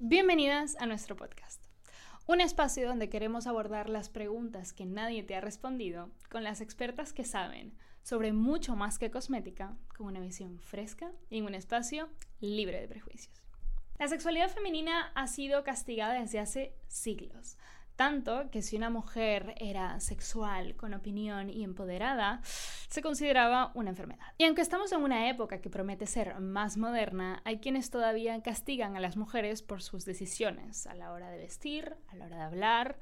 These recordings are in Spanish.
Bienvenidas a nuestro podcast, un espacio donde queremos abordar las preguntas que nadie te ha respondido con las expertas que saben sobre mucho más que cosmética, con una visión fresca y en un espacio libre de prejuicios. La sexualidad femenina ha sido castigada desde hace siglos, tanto que si una mujer era sexual, con opinión y empoderada, se consideraba una enfermedad. Y aunque estamos en una época que promete ser más moderna, hay quienes todavía castigan a las mujeres por sus decisiones a la hora de vestir, a la hora de hablar.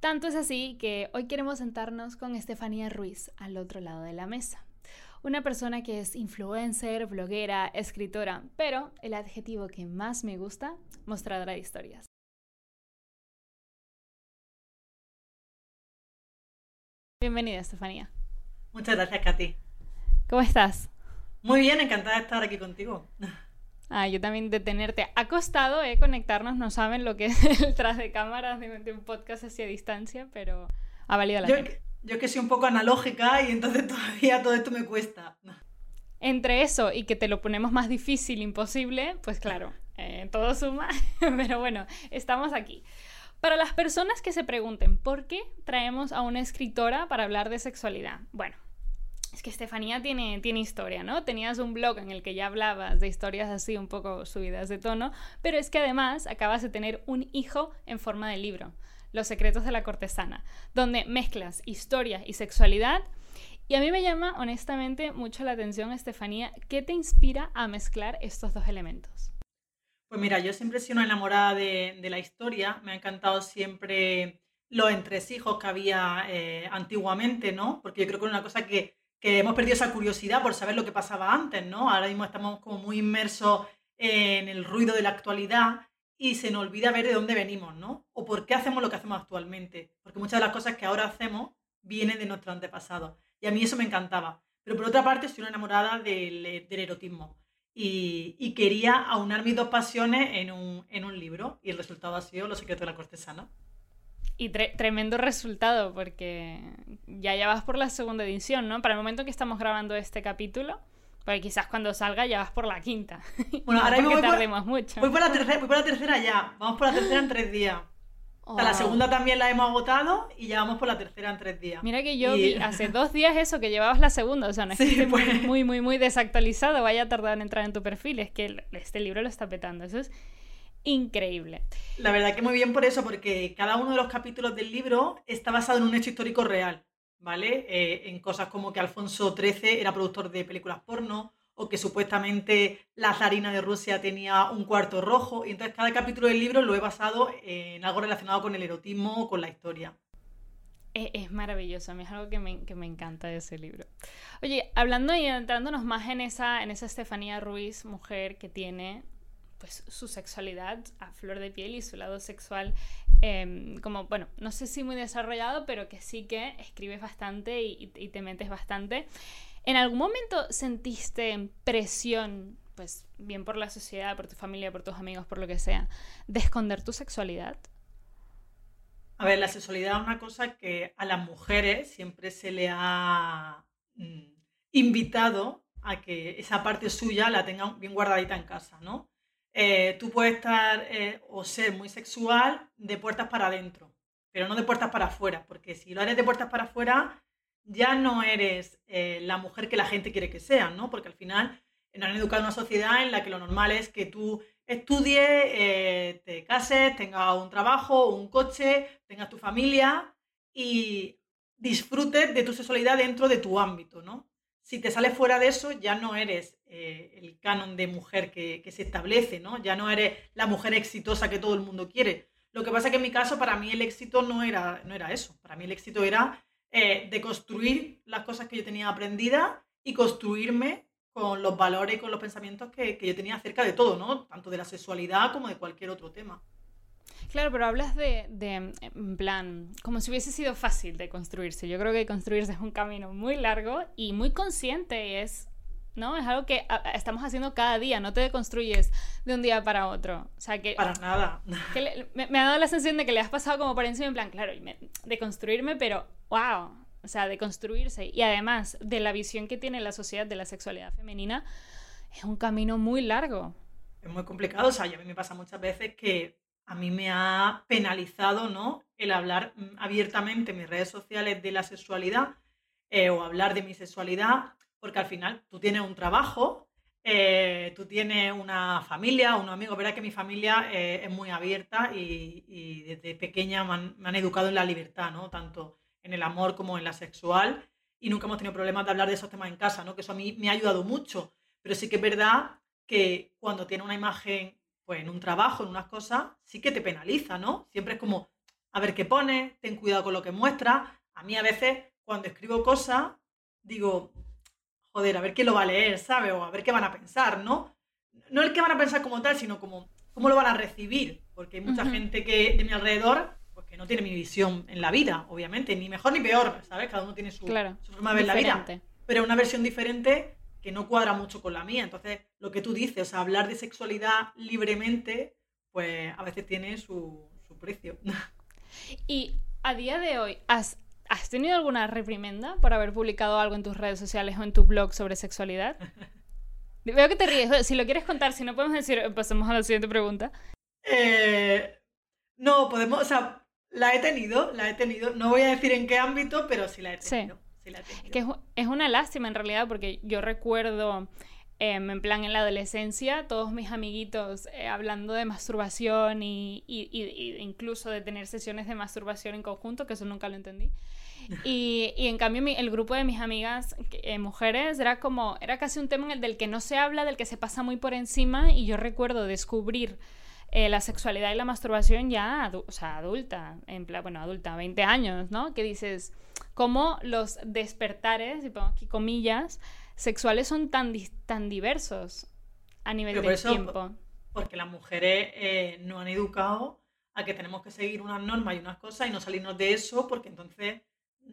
Tanto es así que hoy queremos sentarnos con Estefanía Ruiz al otro lado de la mesa. Una persona que es influencer, bloguera, escritora, pero el adjetivo que más me gusta, mostradora de historias. Bienvenida, Estefanía. Muchas gracias, Katy. ¿Cómo estás? Muy bien, encantada de estar aquí contigo. Ah, yo también de tenerte acostado, eh, conectarnos, no saben lo que es el tras de cámaras de, un podcast así a distancia, pero ha valido la pena. Yo que soy un poco analógica y entonces todavía todo esto me cuesta. Entre eso y que te lo ponemos más difícil, imposible, pues claro, eh, todo suma, pero bueno, estamos aquí. Para las personas que se pregunten, ¿por qué traemos a una escritora para hablar de sexualidad? Bueno, es que Estefanía tiene, tiene historia, ¿no? Tenías un blog en el que ya hablabas de historias así un poco subidas de tono, pero es que además acabas de tener un hijo en forma de libro, Los secretos de la cortesana, donde mezclas historia y sexualidad. Y a mí me llama honestamente mucho la atención, Estefanía, ¿qué te inspira a mezclar estos dos elementos? Pues mira, yo siempre he sido una enamorada de, la historia, me ha encantado siempre los entresijos que había eh, antiguamente, ¿no? Porque yo creo que es una cosa que, hemos perdido esa curiosidad por saber lo que pasaba antes, ¿no? Ahora mismo estamos como muy inmersos en el ruido de la actualidad y se nos olvida ver de dónde venimos, ¿no? O por qué hacemos lo que hacemos actualmente. Porque muchas de las cosas que ahora hacemos vienen de nuestro antepasado. Y a mí eso me encantaba. Pero por otra parte, soy una enamorada del erotismo y, quería aunar mis dos pasiones en un, libro y el resultado ha sido Los secretos de la cortesana. Y tremendo resultado porque ya ya vas por la segunda edición, ¿no? Para el momento que estamos grabando este capítulo, porque quizás cuando salga ya vas por la quinta. Bueno, ahora mismo mucho. Voy por, la tercera, voy por la tercera ya. Vamos por la tercera en tres días la oh. segunda también la hemos agotado y ya vamos por la tercera en tres días. Mira que yo vi hace dos días eso, que llevabas la segunda, o sea, no es que pues. muy, muy, muy desactualizado, vaya a tardar en entrar en tu perfil, es que este libro lo está petando, eso es increíble. La verdad que muy bien por eso, porque cada uno de los capítulos del libro está basado en un hecho histórico real, ¿vale? Eh, en cosas como que Alfonso XIII era productor de películas porno, o que supuestamente la zarina de Rusia tenía un cuarto rojo. Y entonces cada capítulo del libro lo he basado en algo relacionado con el erotismo o con la historia. Es, maravilloso, a mí es algo que me, que me, encanta de ese libro. Oye, hablando y entrándonos más en esa, en esa Estefanía Ruiz, mujer que tiene pues su sexualidad a flor de piel y su lado sexual em, como, bueno, no sé si muy desarrollado, pero que sí que escribes bastante y, y te metes bastante. ¿En algún momento sentiste presión, pues bien por la sociedad, por tu familia, por tus amigos, por lo que sea, de esconder tu sexualidad? A ver, la sexualidad es una cosa que a las mujeres siempre se le ha mm, invitado a que esa parte suya la tengan bien guardadita en casa, ¿no? Eh, tú puedes estar eh, o ser muy sexual de puertas para adentro, pero no de puertas para afuera, porque si lo eres de puertas para afuera, ya no eres eh, la mujer que la gente quiere que seas, ¿no? Porque al final nos han educado en una sociedad en la que lo normal es que tú estudies, eh, te cases, tengas un trabajo, un coche, tengas tu familia y disfrutes de tu sexualidad dentro de tu ámbito, ¿no? Si te sales fuera de eso, ya no eres eh, el canon de mujer que, que, se establece, ¿no? Ya no eres la mujer exitosa que todo el mundo quiere. Lo que pasa es que en mi caso, para mí el éxito no era, no era eso. Para mí el éxito era eh, de construir las cosas que yo tenía aprendidas y construirme con los valores y con los pensamientos que, yo tenía acerca de todo, ¿no? Tanto de la sexualidad como de cualquier otro tema. Claro, pero hablas de, de, en plan, como si hubiese sido fácil de construirse. Yo creo que construirse es un camino muy largo y muy consciente es, ¿no? Es algo que estamos haciendo cada día, no te construyes de un día para otro. O sea, que... Para nada. me, ha dado la sensación de que le has pasado como por encima, en plan, claro, de construirme, pero wow, o sea, de construirse y además de la visión que tiene la sociedad de la sexualidad femenina, es un camino muy largo. es muy complicado. O sea, a mí me pasa muchas veces que a mí me ha penalizado, ¿no? El hablar mm, abiertamente en mis redes sociales de la sexualidad eh, o hablar de mi sexualidad, porque al final tú tienes un trabajo, eh, tú tienes una familia, unos amigos. Verás que mi familia eh, es muy abierta y, desde pequeña me han, educado en la libertad, ¿no? Tanto en el amor como en la sexual. Y nunca hemos tenido problemas de hablar de esos temas en casa, ¿no? Que eso a mí me ha ayudado mucho. Pero sí que es verdad que cuando tiene una imagen, pues en un trabajo, en unas cosas, sí que te penaliza, ¿no? Siempre es como, a ver qué pones, ten cuidado con lo que muestras. A mí a veces, cuando escribo cosas, digo, joder, a ver quién lo va a leer, ¿sabes? O a ver qué van a pensar, ¿no? No el que van a pensar como tal, sino como cómo lo van a recibir. Porque hay mucha gente que de mi alrededor pues que no tiene mi visión en la vida, obviamente, ni mejor ni peor, ¿sabes? Cada uno tiene su, forma de ver la vida. Pero una versión diferente que no cuadra mucho con la mía. Entonces, lo que tú dices, o sea, hablar de sexualidad libremente, pues a veces tiene su, precio. Y a día de hoy, ¿has, ¿has tenido alguna reprimenda por haber publicado algo en tus redes sociales o en tu blog sobre sexualidad? Veo que te ríes. Si lo quieres contar, si no podemos decir, pasemos a la siguiente pregunta. Eh, no, podemos, o sea, la he tenido, la he tenido. No voy a decir en qué ámbito, pero sí la he tenido. Que es, una lástima en realidad porque yo recuerdo em, en plan en la adolescencia todos mis amiguitos eh, hablando de masturbación y, incluso de tener sesiones de masturbación en conjunto, que eso nunca lo entendí. Y, en cambio el grupo de mis amigas eh, mujeres era como, era casi un tema en el del que no se habla, del que se pasa muy por encima y yo recuerdo descubrir eh, la sexualidad y la masturbación ya, o sea, adulta, en plan, bueno, adulta, 20 años, ¿no? Que dices, cómo los despertares, y pongo aquí comillas, sexuales son tan, tan diversos a nivel de tiempo. Porque las mujeres eh, no han educado a que tenemos que seguir unas normas y unas cosas y no salirnos de eso porque entonces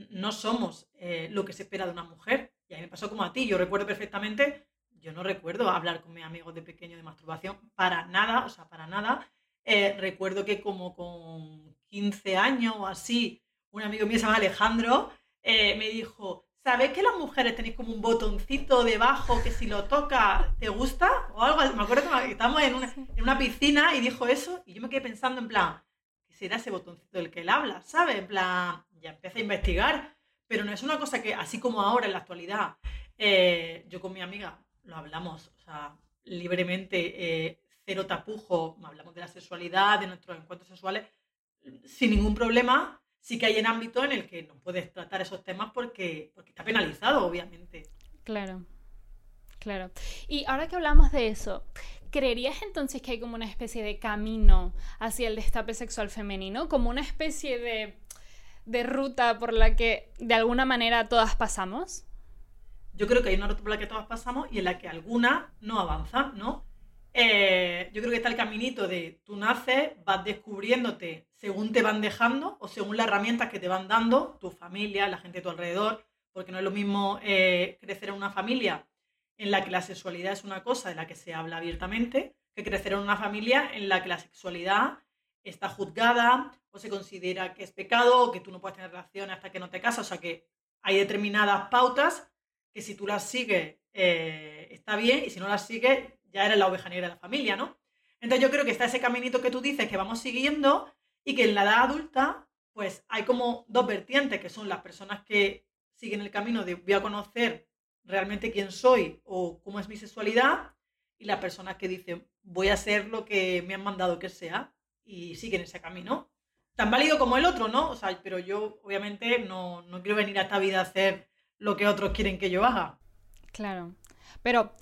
no somos eh, lo que se espera de una mujer. Y a mí me pasó como a ti. Yo recuerdo perfectamente, yo no recuerdo hablar con mis amigos de pequeño de masturbación para nada, o sea, para nada. Eh, recuerdo que como con 15 años o así, un amigo mío se llama Alejandro, eh, me dijo, ¿sabes que las mujeres tenéis como un botoncito debajo que si lo toca te gusta? O algo Me acuerdo que estábamos en una, en una piscina y dijo eso y yo me quedé pensando en plan, ¿qué será ese botoncito del que él habla? ¿Sabes? En plan, ya empecé a investigar, pero no es una cosa que, así como ahora en la actualidad, eh, yo con mi amiga lo hablamos, o sea, libremente, eh, cero tapujo, hablamos de la sexualidad, de nuestros encuentros sexuales, sin ningún problema, sí que hay en ámbito en el que no puedes tratar esos temas porque, porque está penalizado, obviamente. Claro, claro. Y ahora que hablamos de eso, ¿creerías entonces que hay como una especie de camino hacia el destape sexual femenino? Como una especie de, de ruta por la que de alguna manera todas pasamos? Yo creo que hay una ruta por la que todas pasamos y en la que alguna no avanza, ¿no? Eh, yo creo que está el caminito de tú naces, vas descubriéndote según te van dejando o según las herramientas que te van dando tu familia, la gente de tu alrededor, porque no es lo mismo eh, crecer en una familia en la que la sexualidad es una cosa de la que se habla abiertamente, que crecer en una familia en la que la sexualidad está juzgada o se considera que es pecado o que tú no puedes tener relaciones hasta que no te casas. O sea que hay determinadas pautas que si tú las sigues eh, está bien y si no las sigues ya eres la oveja negra de la familia, ¿no? Entonces yo creo que está ese caminito que tú dices que vamos siguiendo y que en la edad adulta, pues hay como dos vertientes, que son las personas que siguen el camino de voy a conocer realmente quién soy o cómo es mi sexualidad, y las personas que dicen voy a ser lo que me han mandado que sea y siguen ese camino. Tan válido como el otro, ¿no? O sea, pero yo obviamente no, no quiero venir a esta vida a hacer lo que otros quieren que yo haga. Claro. Pero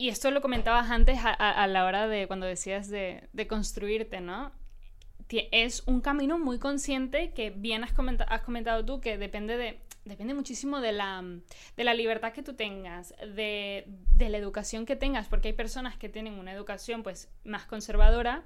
y esto lo comentabas antes a, la hora de cuando decías de, construirte, ¿no? Es un camino muy consciente que bien has, comentado tú, que depende de, depende muchísimo de la, de la, libertad que tú tengas, de, de, la educación que tengas, porque hay personas que tienen una educación pues más conservadora,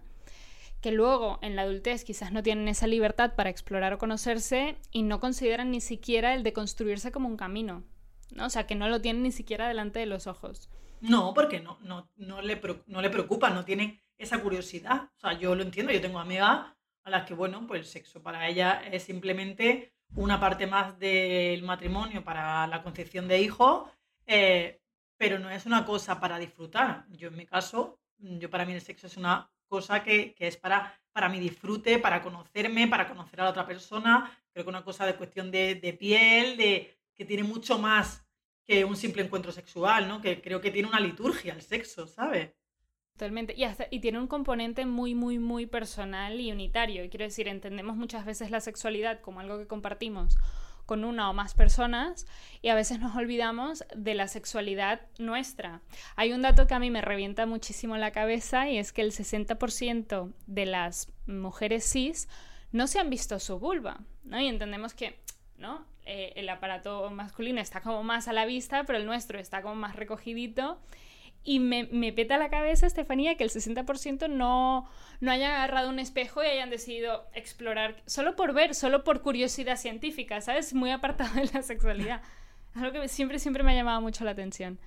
que luego en la adultez quizás no tienen esa libertad para explorar o conocerse y no consideran ni siquiera el de construirse como un camino, ¿no? O sea, que no lo tienen ni siquiera delante de los ojos. No, porque no, no, no, le, no le preocupa, no tienen esa curiosidad. O sea, yo lo entiendo, yo tengo amigas a las que, bueno, pues el sexo para ella es simplemente una parte más del matrimonio para la concepción de hijos, eh, pero no es una cosa para disfrutar. Yo en mi caso, yo para mí el sexo es una cosa que, es para, para mi disfrute, para conocerme, para conocer a la otra persona. Creo que una cosa de cuestión de, de piel, de que tiene mucho más que un simple encuentro sexual, ¿no? Que creo que tiene una liturgia el sexo, ¿sabes? Totalmente. Y, y tiene un componente muy, muy, muy personal y unitario. Quiero decir, entendemos muchas veces la sexualidad como algo que compartimos con una o más personas y a veces nos olvidamos de la sexualidad nuestra. Hay un dato que a mí me revienta muchísimo la cabeza y es que el 60% de las mujeres cis no se han visto su vulva, ¿no? Y entendemos que, ¿no? Eh, el aparato masculino está como más a la vista, pero el nuestro está como más recogidito y me, me, peta la cabeza, Estefanía, que el 60% no, no hayan agarrado un espejo y hayan decidido explorar solo por ver, solo por curiosidad científica, ¿sabes? Muy apartado de la sexualidad. Algo que siempre, siempre me ha llamado mucho la atención.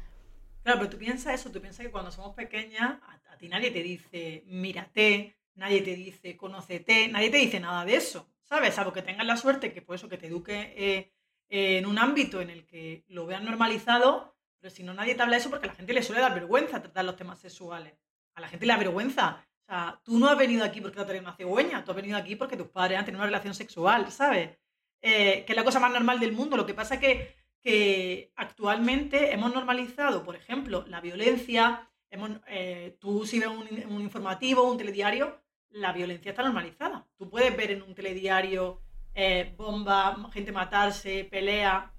Claro, pero tú piensas eso, tú piensas que cuando somos pequeñas, a, ti nadie te dice mírate, nadie te dice conócete, nadie te dice nada de eso, ¿sabes? Salvo que tengas la suerte que por eso que te eduque eh, en un ámbito en el que lo vean normalizado, pero si no, nadie te habla de eso porque a la gente le suele dar vergüenza tratar los temas sexuales. A la gente le da vergüenza. O sea, tú no has venido aquí porque te ha traído una cigüeña, tú has venido aquí porque tus padres han tenido una relación sexual, ¿sabes? Eh, que es la cosa más normal del mundo. Lo que pasa es que, que actualmente hemos normalizado, por ejemplo, la violencia. Hemos, eh, tú si ves un, un informativo, un telediario, la violencia está normalizada. Tú puedes ver en un telediario eh, bomba, gente matarse, pelea.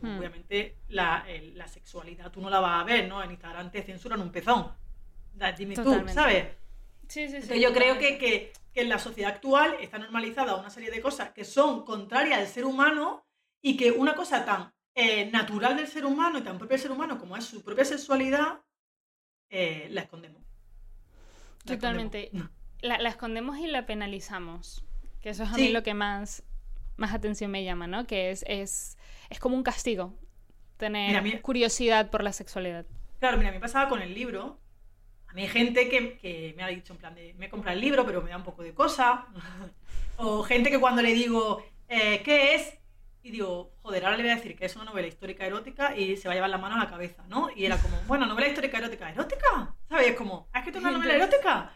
Hmm. obviamente la, sexualidad tú no la vas a ver, ¿no? En Instagram te censuran un pezón. Dime tú, ¿sabes? Sí, sí, sí. yo creo que, en la sociedad actual está normalizada una serie de cosas que son contrarias al ser humano y que una cosa tan eh, natural del ser humano y tan propia del ser humano como es su propia sexualidad, eh, la escondemos. Totalmente. La, escondemos y la penalizamos. Que eso es a mí lo que más, más atención me llama, ¿no? Que es, es es como un castigo tener curiosidad por la sexualidad. Claro, mira, a mí pasaba con el libro. A mí hay gente que, me ha dicho en plan de, me compra el libro, pero me da un poco de cosa. o gente que cuando le digo, eh, ¿qué es? Y digo, joder, ahora le voy a decir que es una novela histórica erótica y se va a llevar la mano a la cabeza, ¿no? Y era como, bueno, novela histórica erótica, ¿erótica? ¿Sabes? Es como, ¿has escrito una novela erótica?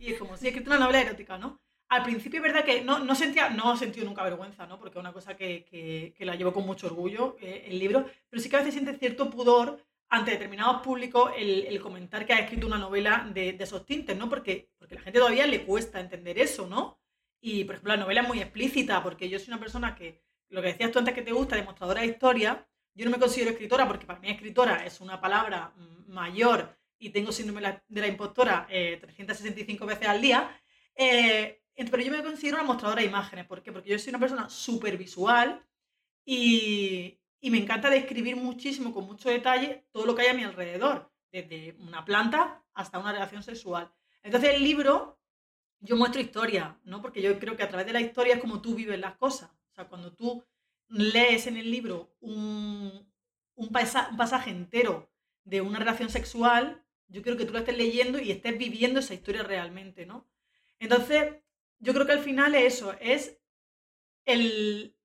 Y es como, sí, he escrito una novela erótica, ¿no? al principio es verdad que no, no sentía, no he sentido nunca vergüenza, ¿no? Porque es una cosa que, la llevo con mucho orgullo, eh, el libro, pero sí que a veces siente cierto pudor ante determinados públicos el, comentar que ha escrito una novela de, esos tintes, ¿no? Porque, porque la gente todavía le cuesta entender eso, ¿no? Y, por ejemplo, la novela es muy explícita, porque yo soy una persona que, lo que decías tú antes que te gusta, demostradora de historia, yo no me considero escritora porque para mí escritora es una palabra mayor y tengo síndrome de la impostora 365 eh, veces al día. Eh, pero yo me considero una mostradora de imágenes. ¿Por qué? Porque yo soy una persona súper visual y, me encanta describir muchísimo, con mucho detalle, todo lo que hay a mi alrededor, desde una planta hasta una relación sexual. Entonces el libro, yo muestro historia, ¿no? Porque yo creo que a través de la historia es como tú vives las cosas. O sea, cuando tú lees en el libro un, un pasaje entero de una relación sexual, yo quiero que tú lo estés leyendo y estés viviendo esa historia realmente, ¿no? Entonces, yo creo que al final eso, es el,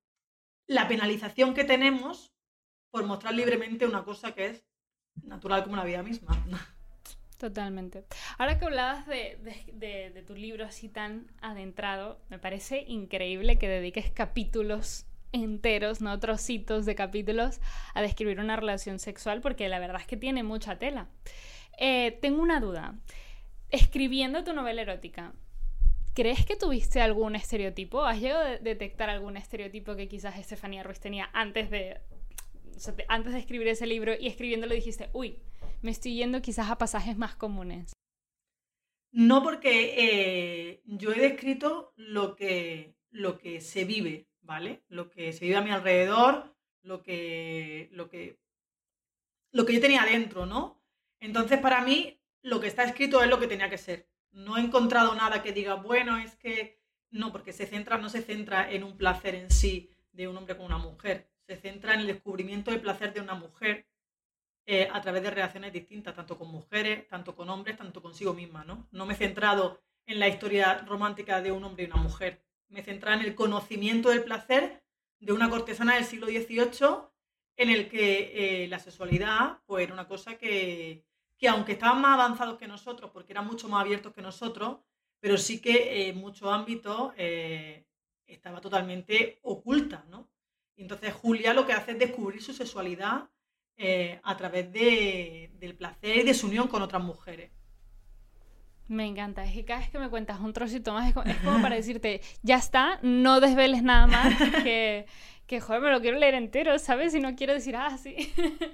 la penalización que tenemos por mostrar libremente una cosa que es natural como la vida misma. Totalmente. Ahora que hablabas de, de, tu libro así tan adentrado, me parece increíble que dediques capítulos enteros, no trocitos de capítulos, a describir una relación sexual, porque la verdad es que tiene mucha tela. Eh, tengo una duda. Escribiendo tu novela erótica, ¿Crees que tuviste algún estereotipo? ¿Has llegado a detectar algún estereotipo que quizás Estefanía Ruiz tenía antes de, antes de escribir ese libro y escribiéndolo dijiste, uy, me estoy yendo quizás a pasajes más comunes? No, porque eh, yo he descrito lo que, lo que se vive, ¿vale? Lo que se vive a mi alrededor, lo que, lo que, lo que yo tenía dentro, ¿no? Entonces, para mí, lo que está escrito es lo que tenía que ser. No he encontrado nada que diga, bueno, es que no, porque se centra, no se centra en un placer en sí de un hombre con una mujer, se centra en el descubrimiento del placer de una mujer eh, a través de relaciones distintas, tanto con mujeres, tanto con hombres, tanto consigo misma, ¿no? No me he centrado en la historia romántica de un hombre y una mujer, me he centrado en el conocimiento del placer de una cortesana del siglo XVIII en el que eh, la sexualidad pues, era una cosa que, que aunque estaban más avanzados que nosotros, porque eran mucho más abiertos que nosotros, pero sí que en muchos ámbitos eh, estaba totalmente oculta, ¿no? Y entonces Julia lo que hace es descubrir su sexualidad eh, a través del placer y de su unión con otras mujeres. Me encanta, es que cada vez que me cuentas un trocito más es como, para decirte, ya está, no desveles nada más, que, que joder, me lo quiero leer entero, ¿sabes? Y no quiero decir, ah, sí.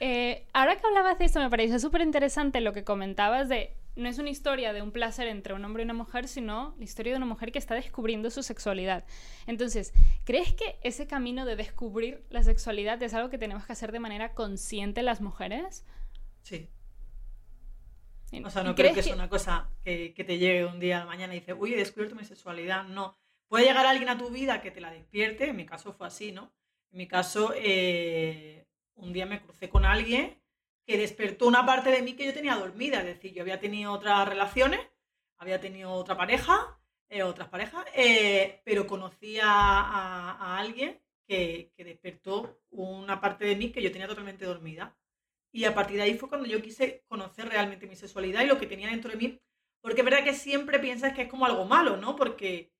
Eh, ahora que hablabas de esto, me pareció súper interesante lo que comentabas de no es una historia de un placer entre un hombre y una mujer, sino la historia de una mujer que está descubriendo su sexualidad. Entonces, ¿crees que ese camino de descubrir la sexualidad es algo que tenemos que hacer de manera consciente las mujeres? Sí. O sea, no creo que, es una cosa que, te llegue un día de mañana y dices, uy, he descubierto mi sexualidad. No. Puede llegar alguien a tu vida que te la despierte. En mi caso fue así, ¿no? En mi caso, eh, un día me crucé con alguien que despertó una parte de mí que yo tenía dormida. Es decir, yo había tenido otras relaciones, había tenido otra pareja, eh, otras parejas, eh, pero conocía a, alguien que, despertó una parte de mí que yo tenía totalmente dormida. Y a partir de ahí fue cuando yo quise conocer realmente mi sexualidad y lo que tenía dentro de mí. Porque es verdad que siempre piensas que es como algo malo, ¿no? Porque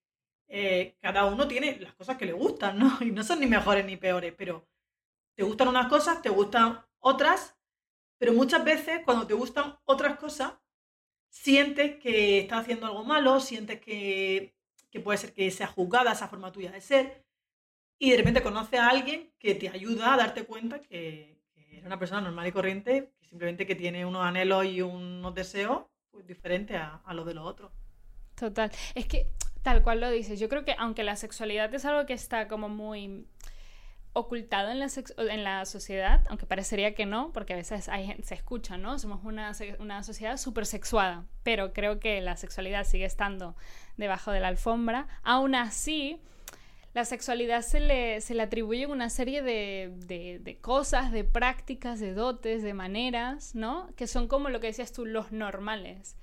eh, cada uno tiene las cosas que le gustan, ¿no? Y no son ni mejores ni peores, pero te gustan unas cosas, te gustan otras pero muchas veces cuando te gustan otras cosas, sientes que estás haciendo algo malo, sientes que, puede ser que sea juzgada esa forma tuya de ser, y de repente conoces a alguien que te ayuda a darte cuenta que, que eres una persona normal y corriente, que simplemente que tiene unos anhelos y unos deseos pues, diferentes a, a los de los otros. Total. Es que tal cual lo dices, yo creo que aunque la sexualidad es algo que está como muy ocultado en la, en la sociedad, aunque parecería que no, porque a veces hay se escucha, ¿no? Somos una, una sociedad súper sexuada, pero creo que la sexualidad sigue estando debajo de la alfombra. Aún así, la sexualidad se le, se le atribuye una serie de, de, de, cosas, de prácticas, de dotes, de maneras, ¿no? Que son como lo que decías tú, los normales.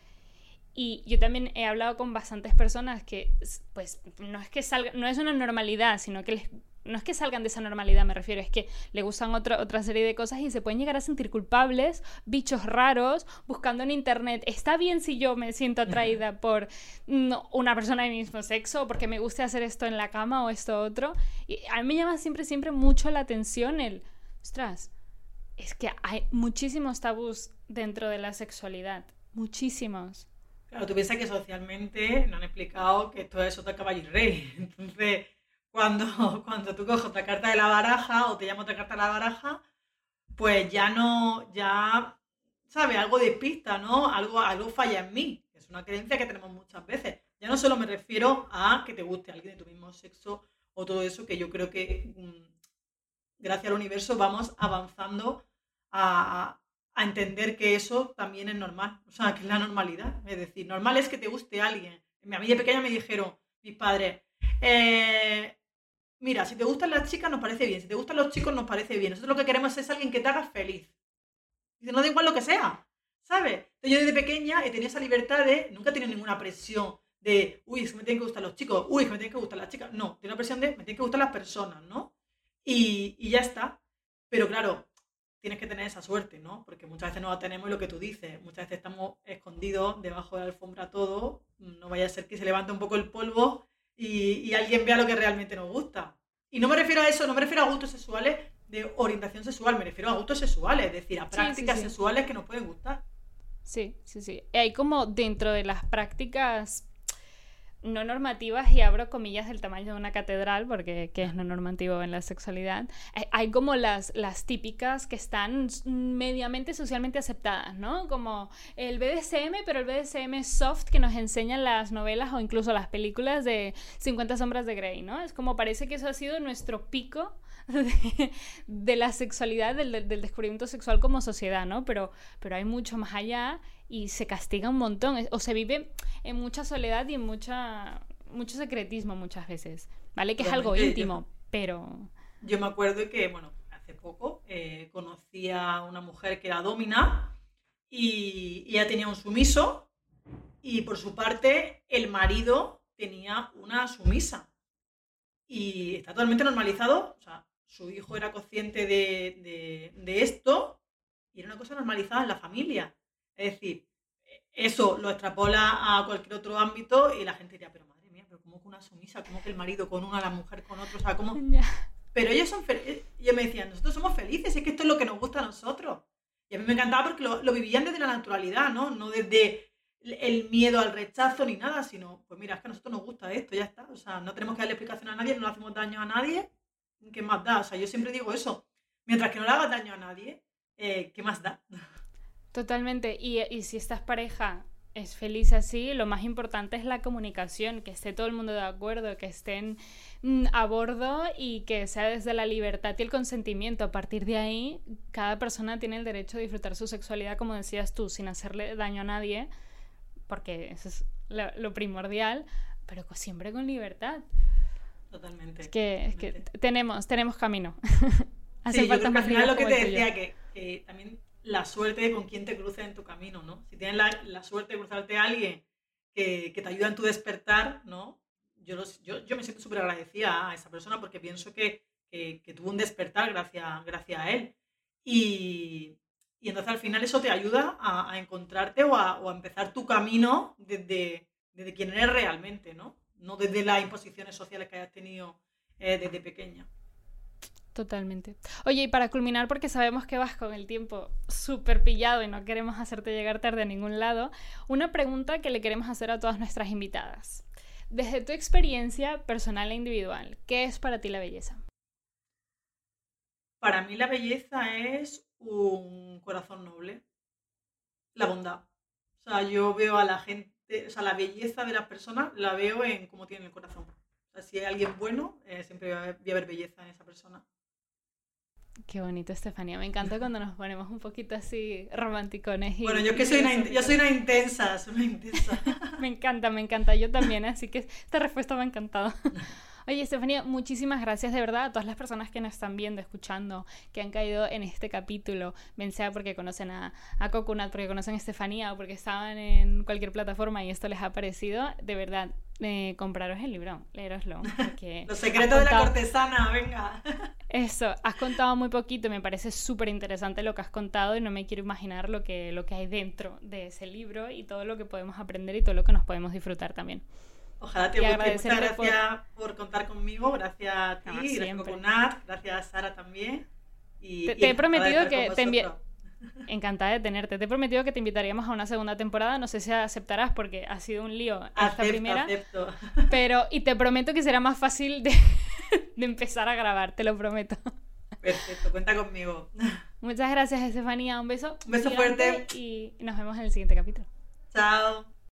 Y yo también he hablado con bastantes personas que, pues, no es que salga, no es una normalidad, sino que les no es que salgan de esa normalidad, me refiero, es que le gustan otra, otra serie de cosas y se pueden llegar a sentir culpables, bichos raros, buscando en internet, ¿está bien si yo me siento atraída por mm, una persona de mismo sexo, porque me guste hacer esto en la cama o esto otro? Y a mí me llama siempre, siempre mucho la atención el, ostras, es que hay muchísimos tabús dentro de la sexualidad, muchísimos. Claro, tú piensas que socialmente no han explicado que esto es otra caballo y rey, entonces cuando, cuando tú coges otra carta de la baraja o te llamo otra carta de la baraja, pues ya no, ya, ¿sabes? Algo despista, ¿no? Algo, algo falla en mí. Es una creencia que tenemos muchas veces. Ya no solo me refiero a que te guste alguien de tu mismo sexo o todo eso, que yo creo que mm, gracias al universo vamos avanzando a, a, entender que eso también es normal, o sea, que es la normalidad. Es decir, normal es que te guste alguien. A mí de pequeña me dijeron mis padres, eh, mira, si te gustan las chicas nos parece bien, si te gustan los chicos nos parece bien. Nosotros lo que queremos es alguien que te haga feliz. Dice, no da igual lo que sea, ¿sabes? yo desde pequeña he tenido esa libertad de, nunca he tenido ninguna presión de, uy, es que me tienen que gustar los chicos, uy, es que me tienen que gustar las chicas. No, tengo la presión de, me tienen que gustar las personas, ¿no? Y, y ya está. Pero claro, tienes que tener esa suerte, ¿no? Porque muchas veces no la tenemos y lo que tú dices, muchas veces estamos escondidos debajo de la alfombra todo, no vaya a ser que se levante un poco el polvo y, alguien vea lo que realmente nos gusta. Y no me refiero a eso, no me refiero a gustos sexuales de orientación sexual, me refiero a gustos sexuales, es decir, a prácticas sexuales que nos pueden gustar. Sí, sí, sí. Hay como dentro de las prácticas no normativas, y abro comillas del tamaño de una catedral, porque ¿qué es no normativo en la sexualidad? Hay como las, las típicas que están mediamente socialmente aceptadas, ¿no? Como el BDSM, pero el BDSM soft que nos enseñan las novelas o incluso las películas de 50 sombras de Grey, ¿no? Es como parece que eso ha sido nuestro pico de, la sexualidad, del, del, descubrimiento sexual como sociedad, ¿no? Pero, pero hay mucho más allá y se castiga un montón, o se vive en mucha soledad y en mucha, mucho secretismo muchas veces, ¿vale? Que es algo íntimo, pero... Yo me acuerdo que, bueno, hace poco eh, conocí a una mujer que era domina y, y ella tenía un sumiso y por su parte el marido tenía una sumisa. Y está totalmente normalizado, o sea, su hijo era consciente de, de, esto y era una cosa normalizada en la familia. Es decir, eso lo extrapola a cualquier otro ámbito y la gente diría, pero madre mía, pero ¿cómo que una sumisa? ¿Cómo que el marido con una, la mujer con otro? O sea, ¿cómo? Pero ellos son felices. Yo me decían, nosotros somos felices, es que esto es lo que nos gusta a nosotros. Y a mí me encantaba porque lo, lo vivían desde la naturalidad, ¿no? No desde el miedo al rechazo ni nada, sino, pues mira, es que a nosotros nos gusta esto, ya está. O sea, no tenemos que darle explicación a nadie, no le hacemos daño a nadie, ¿qué más da? O sea, yo siempre digo eso, mientras que no le hagas daño a nadie, eh, ¿qué más da? Totalmente, y, y si estás pareja es feliz así, lo más importante es la comunicación, que esté todo el mundo de acuerdo, que estén mm, a bordo y que sea desde la libertad y el consentimiento. A partir de ahí, cada persona tiene el derecho de disfrutar su sexualidad, como decías tú, sin hacerle daño a nadie, porque eso es lo, primordial, pero siempre con libertad. Totalmente. Es que, que tenemos, tenemos camino. Hace falta más al lo que te decía, que, que también la suerte de con quién te cruces en tu camino, ¿no? Si tienes la, suerte de cruzarte a alguien que, te ayuda en tu despertar, ¿no? Yo, yo, me siento súper agradecida a esa persona porque pienso que, tuvo un despertar gracias, gracias a él. Y, entonces al final eso te ayuda a, encontrarte o a, empezar tu camino desde, desde quién eres realmente, ¿no? No desde las imposiciones sociales que hayas tenido eh, desde pequeña. Totalmente. Oye, y para culminar, porque sabemos que vas con el tiempo súper pillado y no queremos hacerte llegar tarde a ningún lado, una pregunta que le queremos hacer a todas nuestras invitadas. Desde tu experiencia personal e individual, ¿qué es para ti la belleza? Para mí la belleza es un corazón noble, la bondad. O sea, yo veo a la gente, o sea, la belleza de las personas la veo en cómo tiene el corazón. O sea, si hay alguien bueno, eh, siempre va a haber belleza en esa persona. Qué bonito, Estefanía. Me encanta cuando nos ponemos un poquito así romanticones. bueno, yo que soy una, yo soy una intensa, soy una intensa. me encanta, me encanta. Yo también, así que esta respuesta me ha encantado. Oye, Estefanía, muchísimas gracias de verdad a todas las personas que nos están viendo, escuchando, que han caído en este capítulo, bien sea porque conocen a, a Coconut, porque conocen a Estefanía o porque estaban en cualquier plataforma y esto les ha parecido. De verdad, eh, compraros el libro, leeroslo. Los secretos de la cortesana, venga. Eso, has contado muy poquito, me parece súper interesante lo que has contado y no me quiero imaginar lo que, lo que hay dentro de ese libro y todo lo que podemos aprender y todo lo que nos podemos disfrutar también. Ojalá te guste. Muchas gracias por... contar conmigo, gracias a ti, gracias a Nat, gracias a Sara también. Y, te, he prometido que te envíe... Encantada de tenerte. Te he prometido que te invitaríamos a una segunda temporada. No sé si aceptarás porque ha sido un lío esta primera. Acepto. Pero, y te prometo que será más fácil de, de empezar a grabar, te lo prometo. Perfecto, cuenta conmigo. Muchas gracias, Estefanía. Un beso. Un beso fuerte. Y nos vemos en el siguiente capítulo. Chao.